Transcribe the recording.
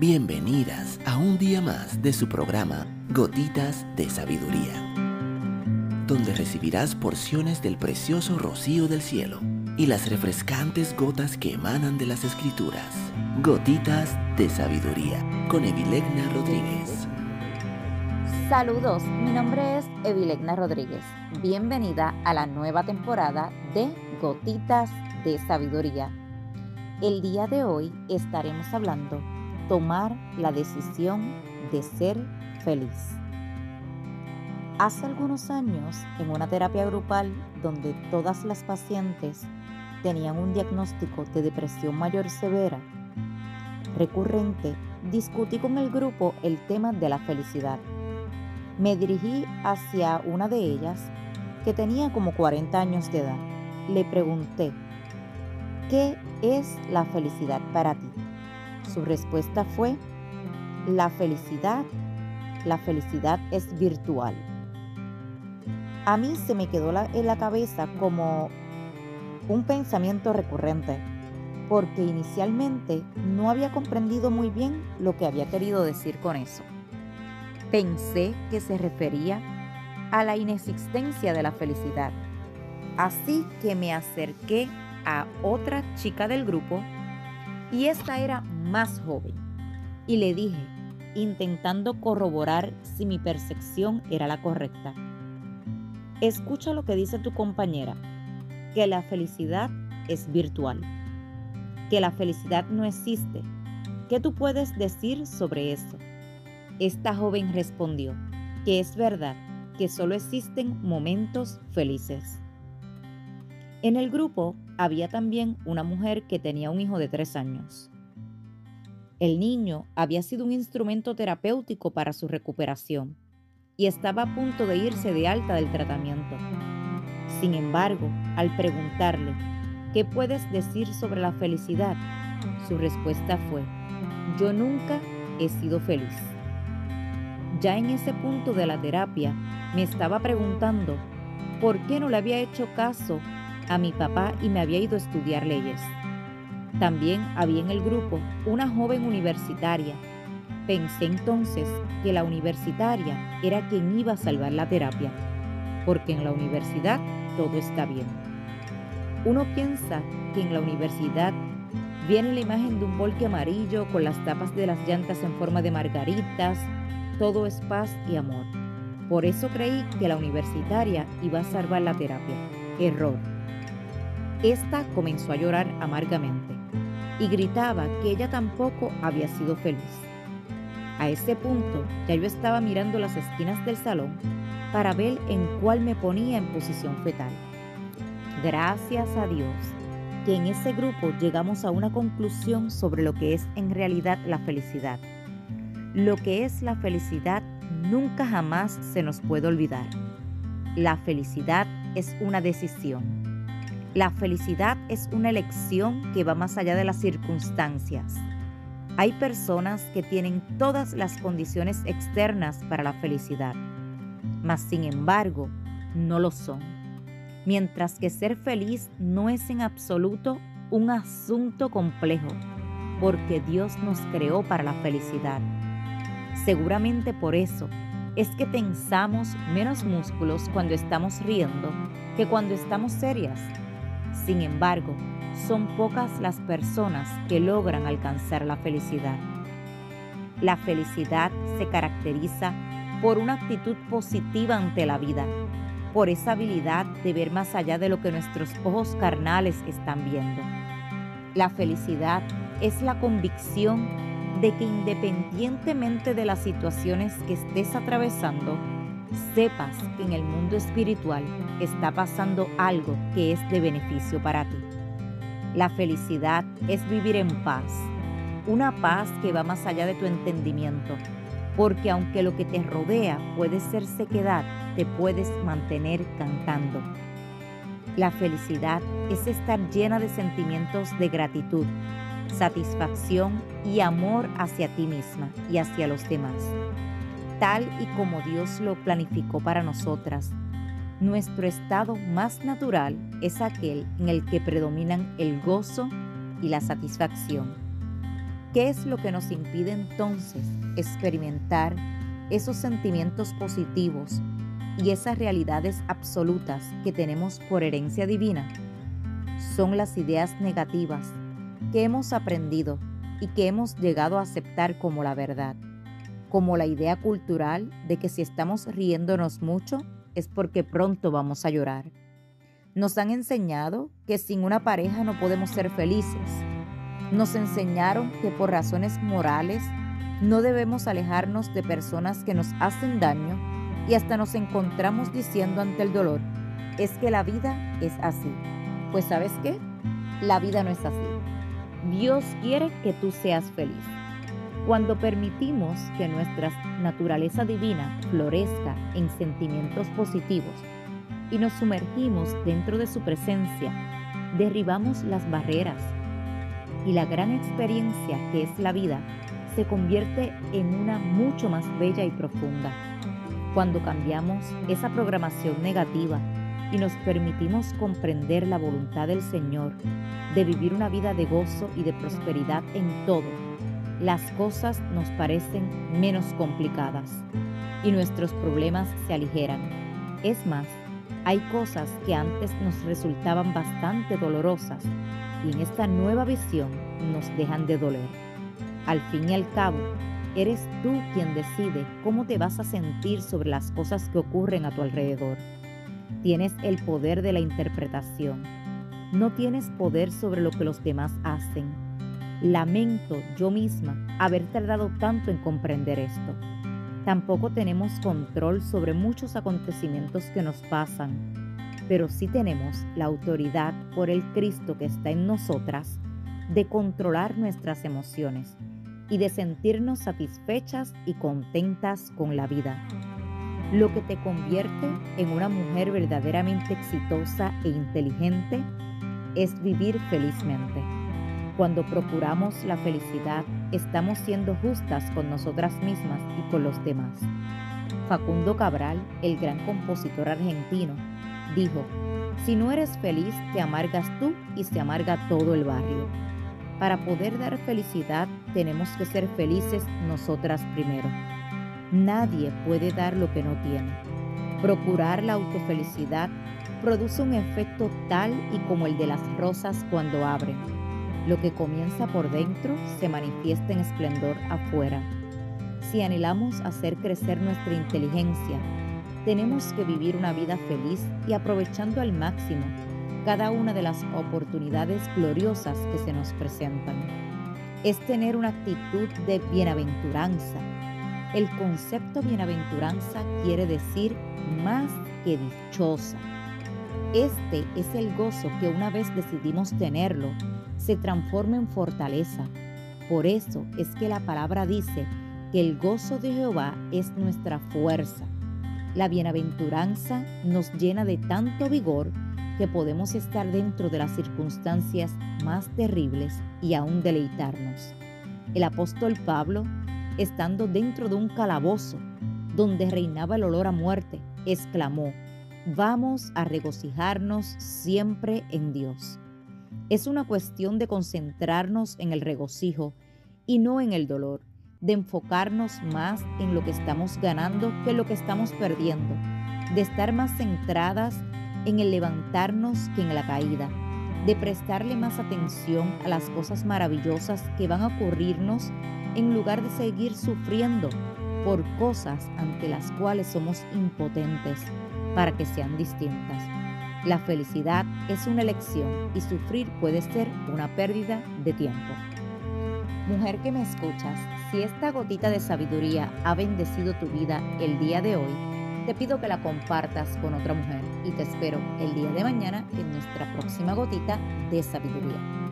Bienvenidas a un día más de su programa Gotitas de Sabiduría, donde recibirás porciones del precioso rocío del cielo y las refrescantes gotas que emanan de las escrituras. Gotitas de Sabiduría con Evilegna Rodríguez. Saludos, mi nombre es Evilegna Rodríguez. Bienvenida a la nueva temporada de Gotitas de Sabiduría. El día de hoy estaremos hablando tomar la decisión de ser feliz. Hace algunos años, en una terapia grupal donde todas las pacientes tenían un diagnóstico de depresión mayor severa, recurrente, discutí con el grupo el tema de la felicidad. Me dirigí hacia una de ellas que tenía como 40 años de edad. Le pregunté, ¿qué es la felicidad para ti? Su respuesta fue, la felicidad, la felicidad es virtual. A mí se me quedó en la cabeza como un pensamiento recurrente, porque inicialmente no había comprendido muy bien lo que había querido decir con eso. Pensé que se refería a la inexistencia de la felicidad, así que me acerqué a otra chica del grupo y esta era más joven. Y le dije, intentando corroborar si mi percepción era la correcta. Escucha lo que dice tu compañera, que la felicidad es virtual, que la felicidad no existe. ¿Qué tú puedes decir sobre eso? Esta joven respondió que es verdad que solo existen momentos felices. En el grupo había también una mujer que tenía un hijo de tres años. El niño había sido un instrumento terapéutico para su recuperación y estaba a punto de irse de alta del tratamiento. Sin embargo, al preguntarle, ¿qué puedes decir sobre la felicidad? Su respuesta fue, yo nunca he sido feliz. Ya en ese punto de la terapia, me estaba preguntando por qué no le había hecho caso a mi papá y me había ido a estudiar leyes. También había en el grupo una joven universitaria. Pensé entonces que la universitaria era quien iba a salvar la terapia, porque en la universidad todo está bien. Uno piensa que en la universidad viene la imagen de un volque amarillo con las tapas de las llantas en forma de margaritas, todo es paz y amor. Por eso creí que la universitaria iba a salvar la terapia. Error. Esta comenzó a llorar amargamente y gritaba que ella tampoco había sido feliz. A ese punto ya yo estaba mirando las esquinas del salón para ver en cuál me ponía en posición fetal. Gracias a Dios que en ese grupo llegamos a una conclusión sobre lo que es en realidad la felicidad. Lo que es la felicidad nunca jamás se nos puede olvidar. La felicidad es una decisión la felicidad es una elección que va más allá de las circunstancias. Hay personas que tienen todas las condiciones externas para la felicidad, mas sin embargo no lo son. Mientras que ser feliz no es en absoluto un asunto complejo, porque Dios nos creó para la felicidad. Seguramente por eso es que tensamos menos músculos cuando estamos riendo que cuando estamos serias sin embargo, son pocas las personas que logran alcanzar la felicidad. La felicidad se caracteriza por una actitud positiva ante la vida, por esa habilidad de ver más allá de lo que nuestros ojos carnales están viendo. La felicidad es la convicción de que independientemente de las situaciones que estés atravesando, sepas que en el mundo espiritual está pasando algo que es de beneficio para ti. La felicidad es vivir en paz, una paz que va más allá de tu entendimiento, porque aunque lo que te rodea puede ser sequedad, te puedes mantener cantando. La felicidad es estar llena de sentimientos de gratitud, satisfacción y amor hacia ti misma y hacia los demás tal y como Dios lo planificó para nosotras. Nuestro estado más natural es aquel en el que predominan el gozo y la satisfacción. ¿Qué es lo que nos impide entonces experimentar esos sentimientos positivos y esas realidades absolutas que tenemos por herencia divina? Son las ideas negativas que hemos aprendido y que hemos llegado a aceptar como la verdad, como la idea cultural de que si estamos riéndonos mucho es porque pronto vamos a llorar. Nos han enseñado que sin una pareja no podemos ser felices nos enseñaron que por razones morales no debemos alejarnos de personas que nos hacen daño y hasta nos encontramos diciendo ante el dolor, es que la vida es así. Pues sabes qué? La vida no es así. Dios quiere que tú seas feliz. Cuando permitimos que nuestra naturaleza divina florezca en sentimientos positivos y nos sumergimos dentro de su presencia, derribamos las barreras y la gran experiencia que es la vida se convierte en una mucho más bella y profunda. Cuando cambiamos esa programación negativa y nos permitimos comprender la voluntad del Señor de vivir una vida de gozo y de prosperidad en todo, las cosas nos parecen menos complicadas y nuestros problemas se aligeran. Es más, hay cosas que antes nos resultaban bastante dolorosas y en esta nueva visión nos dejan de doler. Al fin y al cabo, eres tú quien decide cómo te vas a sentir sobre las cosas que ocurren a tu alrededor. Tienes el poder de la interpretación. No tienes poder sobre lo que los demás hacen. Lamento yo misma haber tardado tanto en comprender esto. Tampoco tenemos control sobre muchos acontecimientos que nos pasan pero sí tenemos la autoridad por el Cristo que está en nosotras de controlar nuestras emociones y de sentirnos satisfechas y contentas con la vida. Lo que te convierte en una mujer verdaderamente exitosa e inteligente es vivir felizmente. Cuando procuramos la felicidad, estamos siendo justas con nosotras mismas y con los demás. Facundo Cabral, el gran compositor argentino, dijo, si no eres feliz, te amargas tú y se amarga todo el barrio. Para poder dar felicidad, tenemos que ser felices nosotras primero. Nadie puede dar lo que no tiene. Procurar la autofelicidad produce un efecto tal y como el de las rosas cuando abren. Lo que comienza por dentro se manifiesta en esplendor afuera. Si anhelamos hacer crecer nuestra inteligencia, tenemos que vivir una vida feliz y aprovechando al máximo cada una de las oportunidades gloriosas que se nos presentan. Es tener una actitud de bienaventuranza. El concepto bienaventuranza quiere decir más que dichosa. Este es el gozo que una vez decidimos tenerlo, se transforma en fortaleza. Por eso es que la palabra dice que el gozo de Jehová es nuestra fuerza. La bienaventuranza nos llena de tanto vigor que podemos estar dentro de las circunstancias más terribles y aún deleitarnos. El apóstol Pablo, estando dentro de un calabozo donde reinaba el olor a muerte, exclamó, vamos a regocijarnos siempre en Dios. Es una cuestión de concentrarnos en el regocijo y no en el dolor de enfocarnos más en lo que estamos ganando que en lo que estamos perdiendo, de estar más centradas en el levantarnos que en la caída, de prestarle más atención a las cosas maravillosas que van a ocurrirnos en lugar de seguir sufriendo por cosas ante las cuales somos impotentes para que sean distintas. La felicidad es una elección y sufrir puede ser una pérdida de tiempo. Mujer que me escuchas, si esta gotita de sabiduría ha bendecido tu vida el día de hoy, te pido que la compartas con otra mujer y te espero el día de mañana en nuestra próxima gotita de sabiduría.